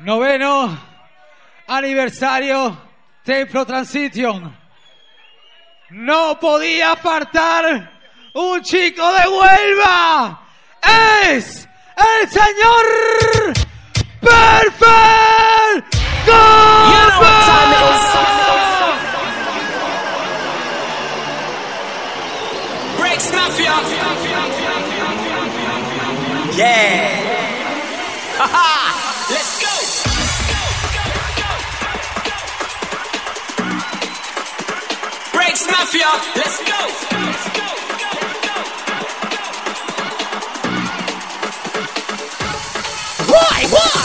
Noveno aniversario Templo Transition. No podía faltar un chico de Huelva. Es el señor Perfecto. mafia. Let's go. Let's go. Why? Why?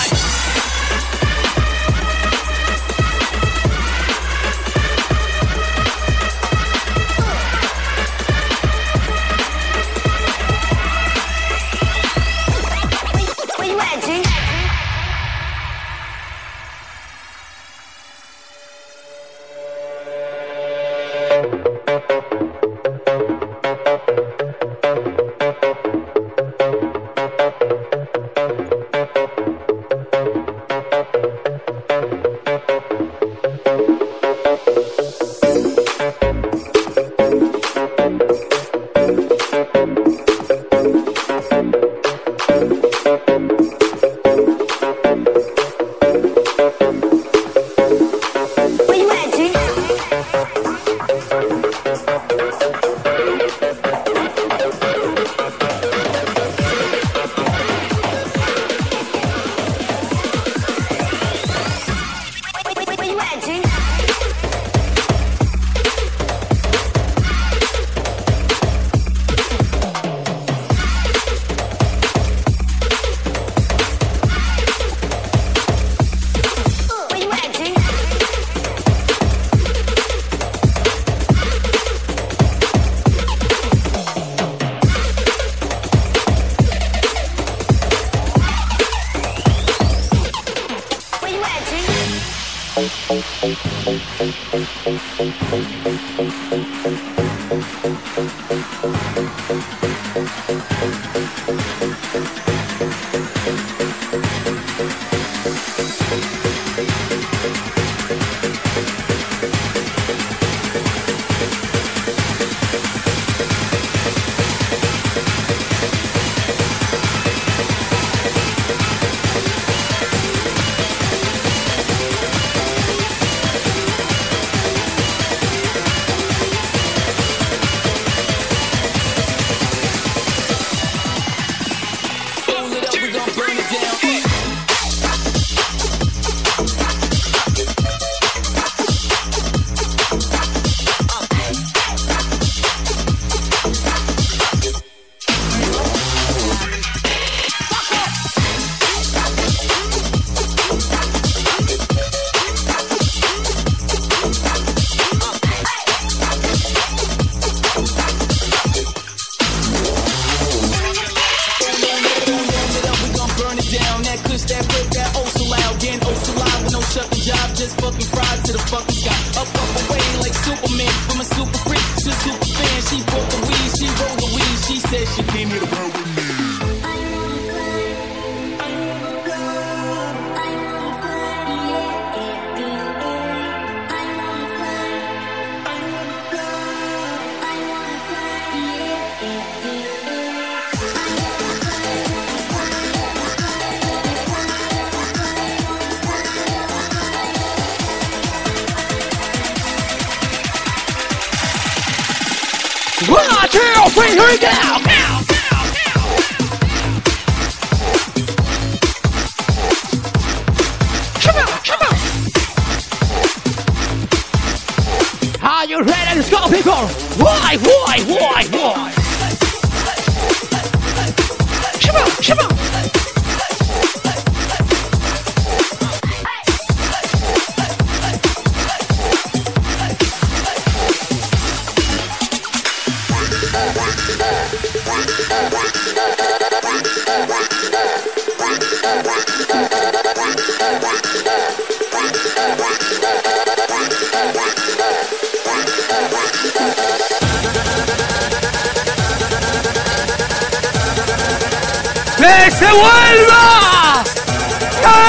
vuelva!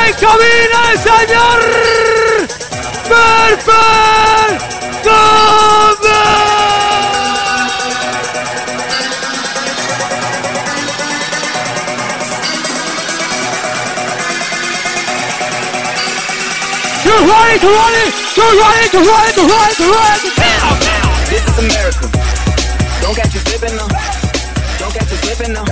¡En camina el señor Berber Gómez! You're running, you're running, you're. Now, now, this is America. Don't catch you slipping now. Don't catch you slipping now.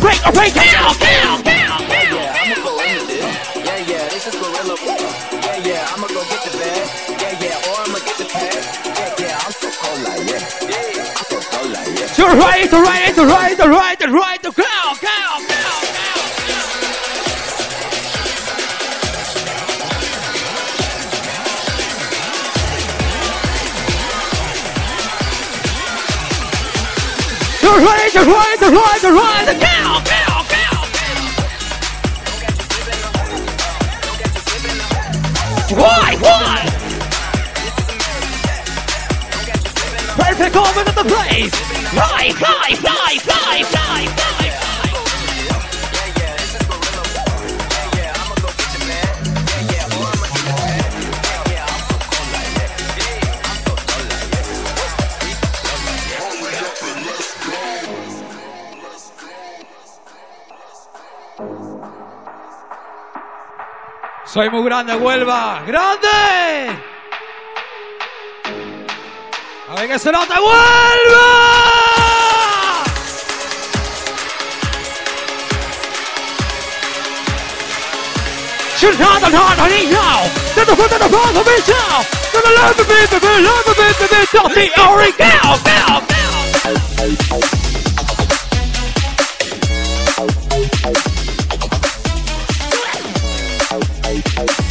Break, the break, the break! Down, down, down, Yeah, down! I'ma go into this. Yeah, yeah, this is gorilla. Yeah, yeah, I'ma go get the bag. Yeah, yeah, or I'ma get the pad. Yeah, yeah, I'm so cold like yeah. Yeah, I'm so cold like yeah. You're ready to run it, to run it, to run it, to run it, to go, To run it, to run it, to run go, go, go! Why? Why? Perfect moment of the place. Fly, fly, fly, fly, fly, fly. Soy muy grande, Huelva. ¡Grande! A ver que se nota, Huelva. Shoot hard and hard on it now. Then the foot and the front of it now. Then the left of it, the left of it, the left of it, the ori, go, go, go. Bye.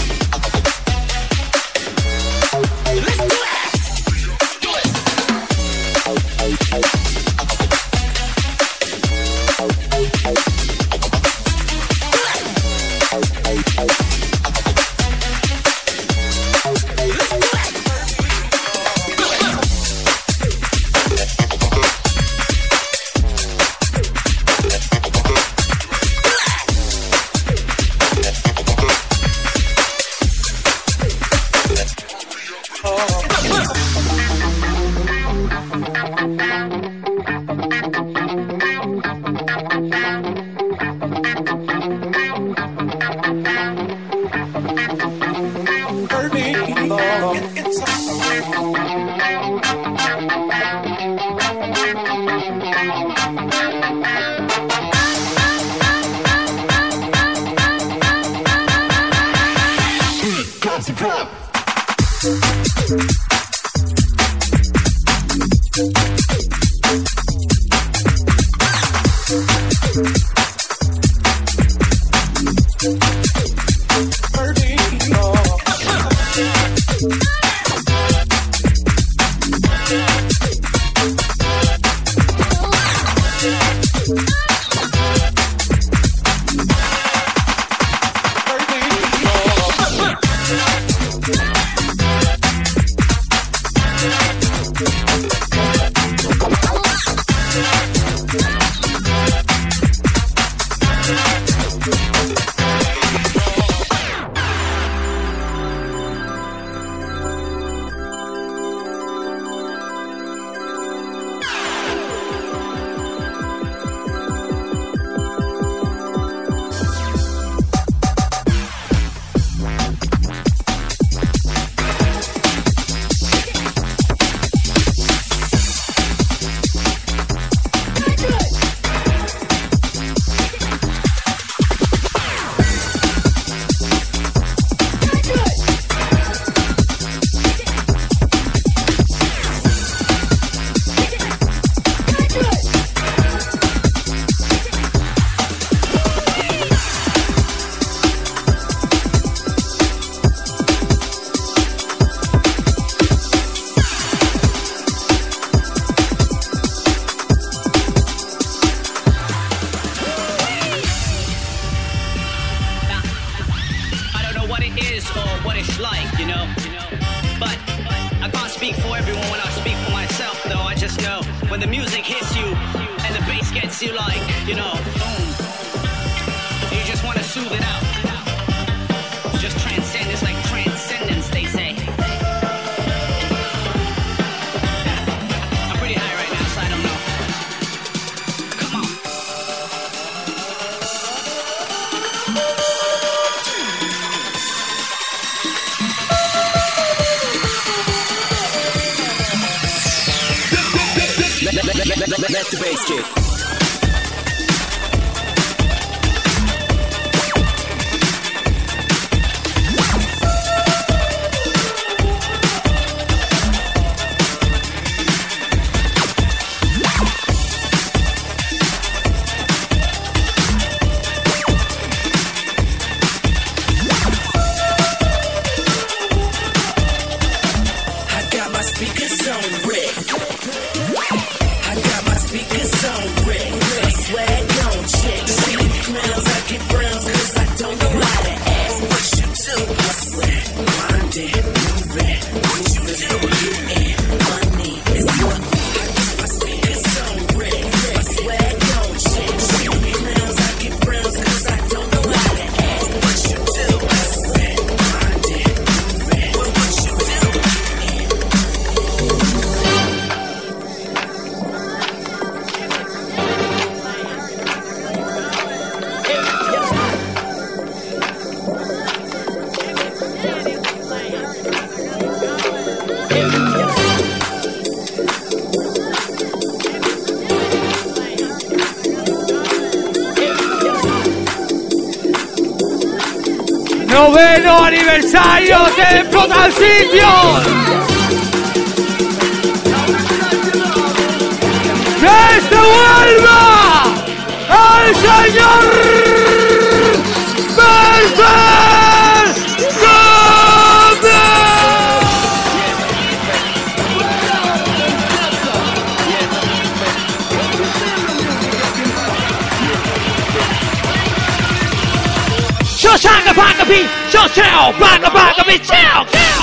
aniversario de Flota al Sitio. ¡Que se vuelva el señor Perfecto! chill, hell, back, back of his chill.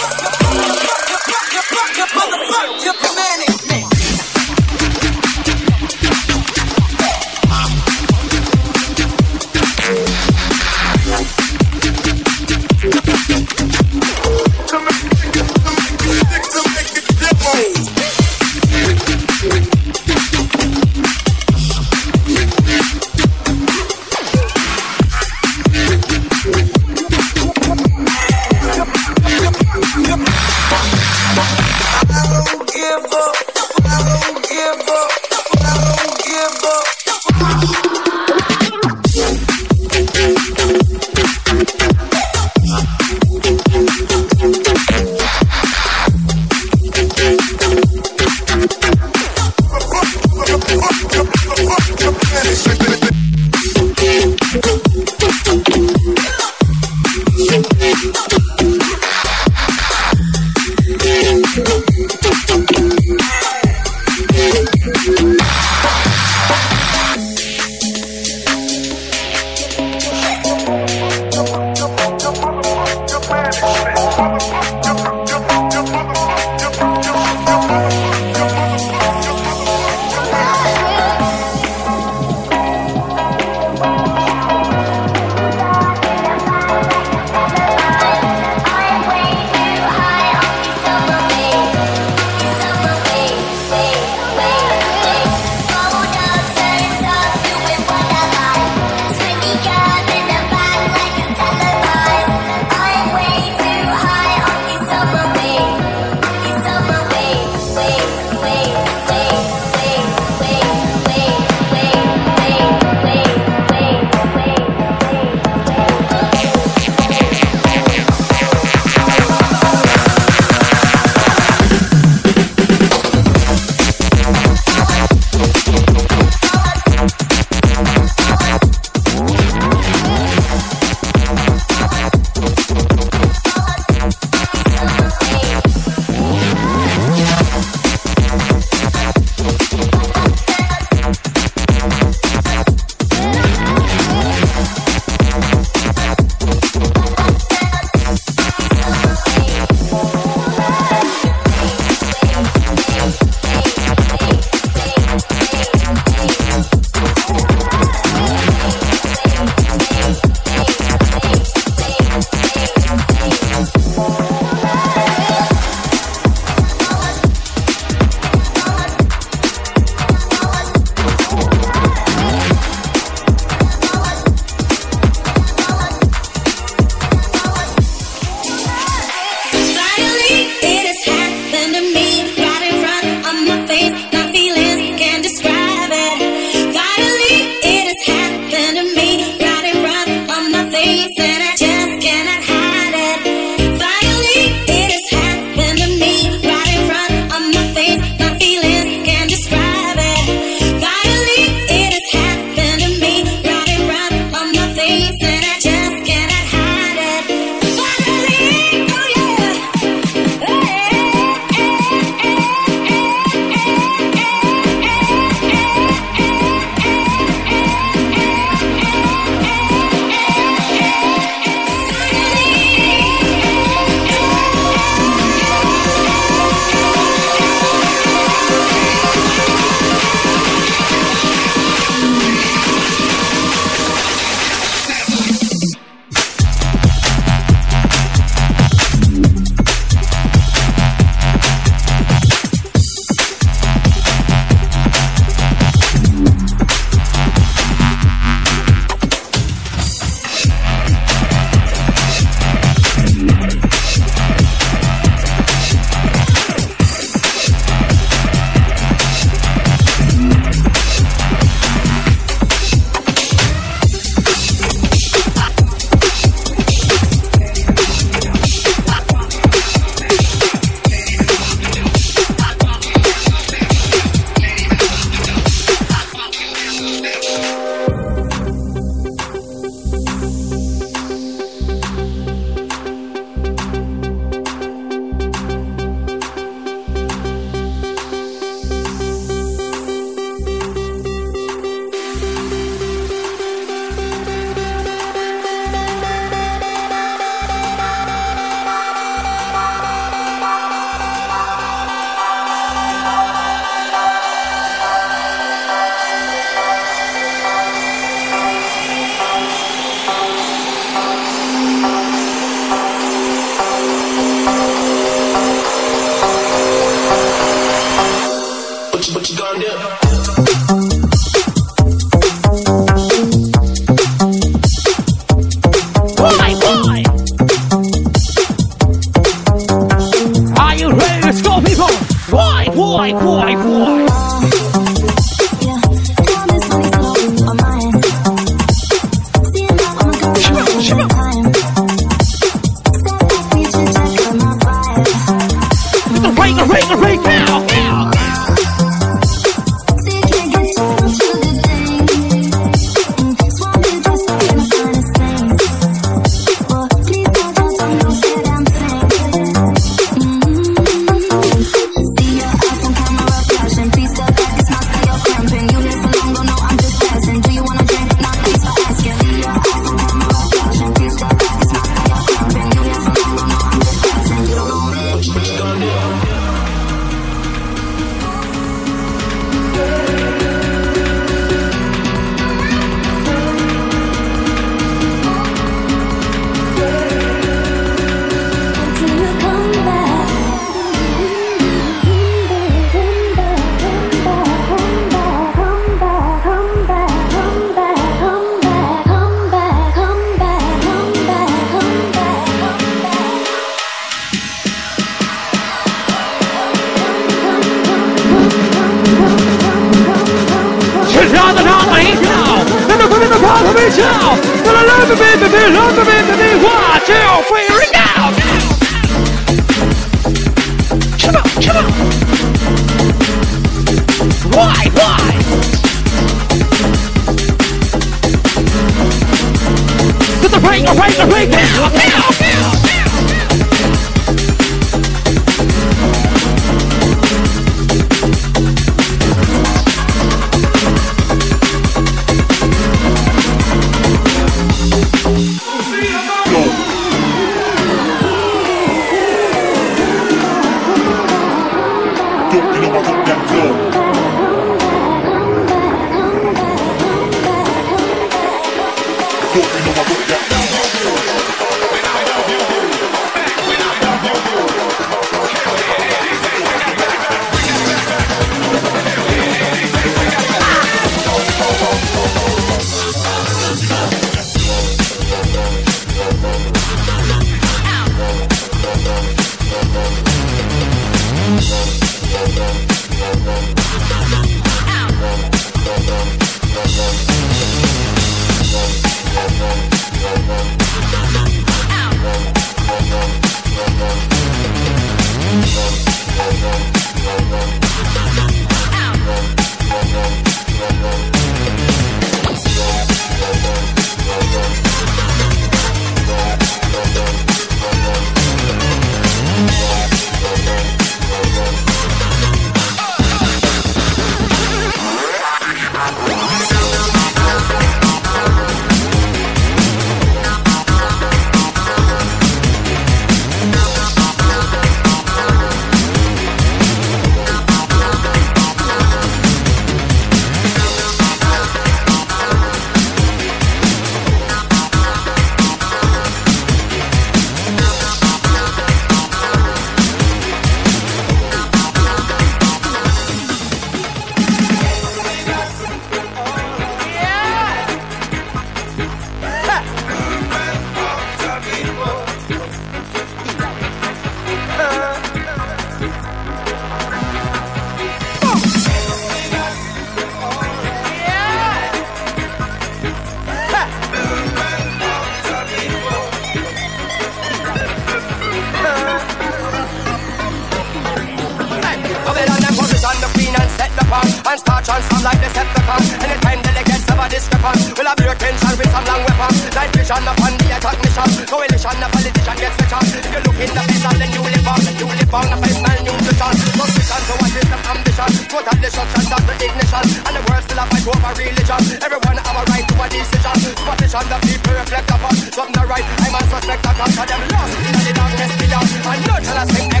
position upon the attack mission. Coalition of politician gets the chance. If you look in the face, then you live on, you live on a final new vision. Suspicion so what is the ambition? Put the destruction, not the ignition. And the world still a fight over religion. Everyone have a right to a decision. Superstition the people reflect upon. the right, I must respect the culture. Them lost in the darkness beyond. And no tell us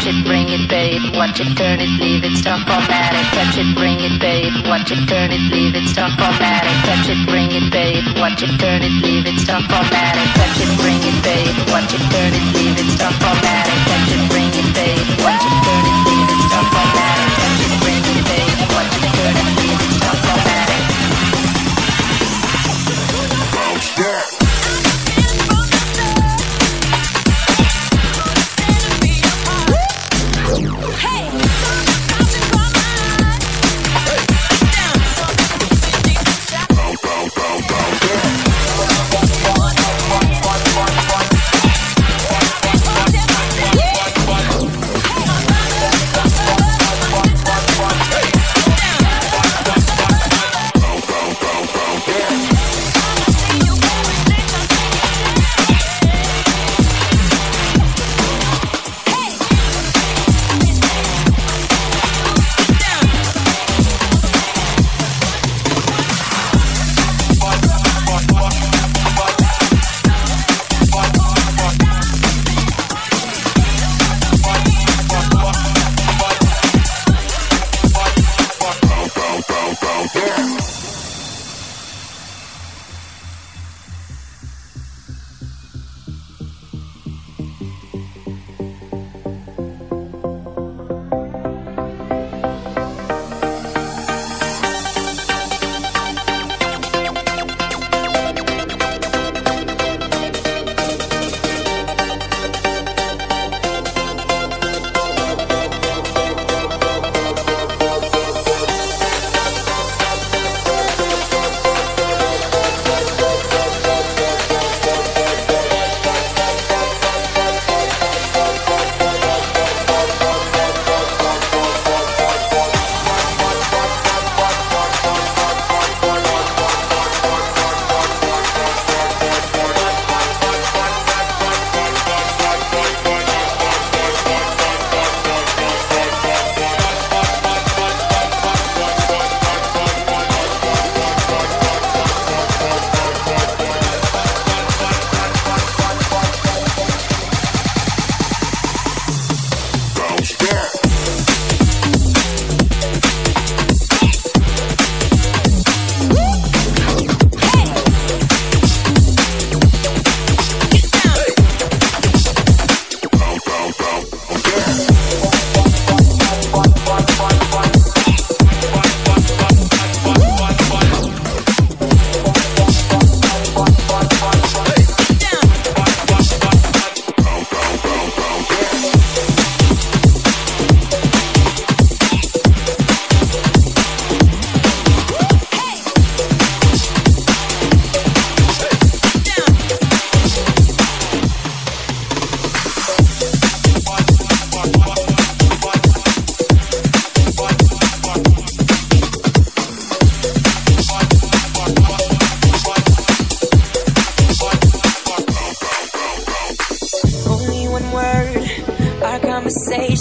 Touch it, bring it, babe. Watch it, turn it, leave it, stop automatic. Touch it, bring it, babe. Watch it, turn it, leave it, stop automatic. Touch it, bring it, babe. Watch it, turn it, leave it, stop automatic. Touch it.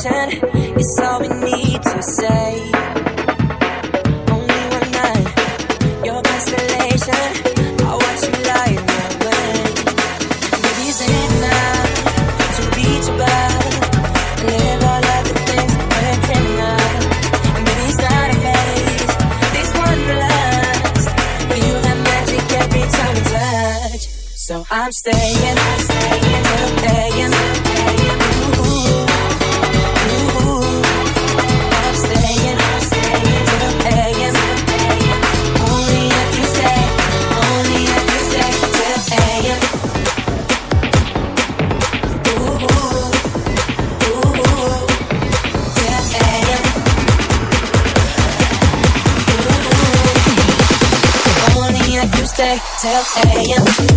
Constellation you stay, till